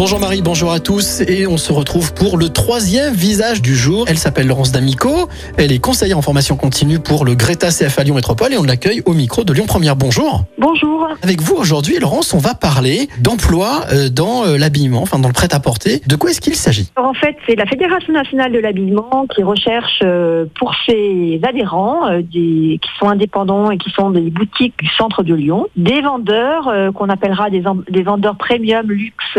Bonjour Marie, bonjour à tous et on se retrouve pour le troisième visage du jour. Elle s'appelle Laurence D'Amico, elle est conseillère en formation continue pour le Greta CFA Lyon Métropole et on l'accueille au micro de Lyon Première. Bonjour. Bonjour. Avec vous aujourd'hui Laurence, on va parler d'emploi euh, dans euh, l'habillement, enfin dans le prêt-à-porter. De quoi est-ce qu'il s'agit? Alors, en fait, c'est la Fédération nationale de l'habillement qui recherche euh, pour ses adhérents, des, qui sont indépendants et qui sont des boutiques du centre de Lyon, des vendeurs qu'on appellera des, en- des vendeurs premium luxe,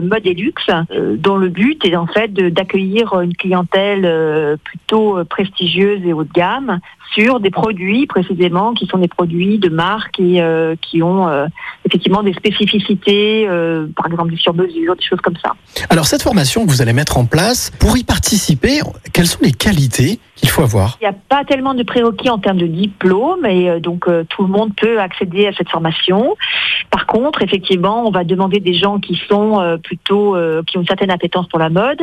mode et luxe, euh, dont le but est en fait d'accueillir une clientèle euh, plutôt euh, prestigieuse et haut de gamme sur des produits précisément qui sont des produits de marque et euh, qui ont euh, effectivement des spécificités, euh, par exemple du sur-mesure, des choses comme ça. Alors cette formation que vous allez mettre en place, pour y participer, quelles sont les qualités qu'il faut avoir Il n'y a pas tellement de prérequis en termes de diplôme et euh, donc euh, tout le monde peut accéder à cette formation. Par contre, effectivement, on va demander des gens qui sont euh, plutôt euh, qui ont une certaine appétence pour la mode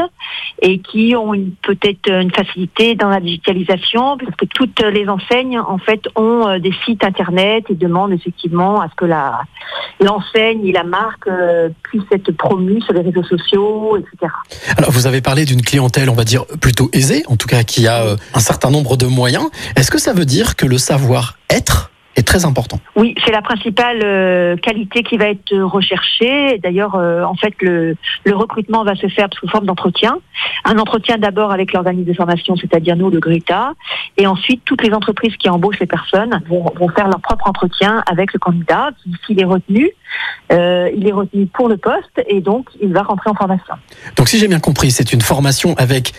et qui ont peut-être une facilité dans la digitalisation parce que toutes les enseignes en fait ont des sites internet et demandent effectivement à ce que la l'enseigne et la marque puissent être promues sur les réseaux sociaux, etc. Alors vous avez parlé d'une clientèle, on va dire, plutôt aisée, en tout cas qui a un certain nombre de moyens. Est-ce que ça veut dire que le savoir-être est très important? Oui, c'est la principale euh, qualité qui va être recherchée. D'ailleurs, euh, en fait, le, le recrutement va se faire sous forme d'entretien. Un entretien d'abord avec l'organisme de formation, c'est-à-dire nous, le GRETA, et ensuite toutes les entreprises qui embauchent les personnes vont, vont faire leur propre entretien avec le candidat. S'il est retenu, euh, il est retenu pour le poste et donc il va rentrer en formation. Donc si j'ai bien compris, c'est une formation avec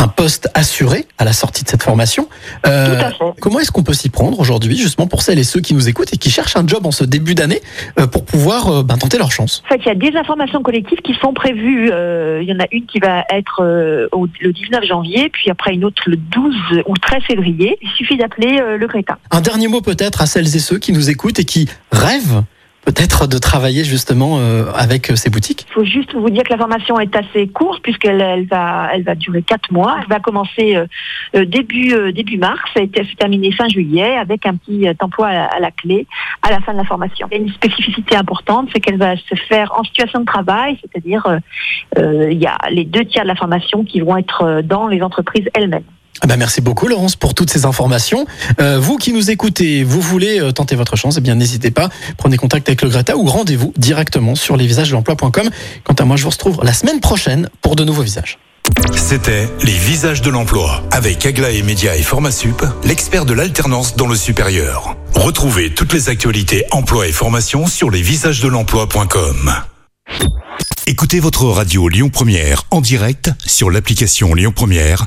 un poste assuré à la sortie de cette formation. Euh, Tout à fait. Comment est-ce qu'on peut s'y prendre aujourd'hui, justement pour celles et ceux qui nous écoutent et qui cherchent un job en ce début d'année euh, pour pouvoir euh, ben, tenter leur chance? En fait, il y a des informations collectives qui sont prévues. Euh, il y en a une qui va être euh, au- le 19 janvier, puis après une autre le 12 ou 13 février. Il suffit d'appeler euh, le Greta. Un dernier mot peut-être à celles et ceux qui nous écoutent et qui rêvent peut-être de travailler justement euh, avec euh, ces boutiques. Il faut juste vous dire que la formation est assez courte puisqu'elle elle va, elle va durer quatre mois. Elle va commencer euh, euh, début, euh, début mars et se terminer fin juillet avec un petit euh, emploi à, la- clé à la fin de la formation. Une spécificité importante, c'est qu'elle va se faire en situation de travail, c'est-à-dire il y a les deux tiers de la formation qui vont être dans les entreprises elles-mêmes. Ah ben merci beaucoup Laurence pour toutes ces informations. Euh, vous qui nous écoutez, vous voulez euh, tenter votre chance, eh bien n'hésitez pas, prenez contact avec le Greta ou rendez-vous directement sur lesvisagesdelemploi.com. Quant à moi, je vous retrouve la semaine prochaine pour de nouveaux visages. C'était les visages de l'emploi avec Aglaé Média et Formasup, l'expert de l'alternance dans le supérieur. Retrouvez toutes les actualités emploi et formation sur lesvisagesdelemploi.com. Écoutez votre radio Lyon Première en direct sur l'application Lyon Première,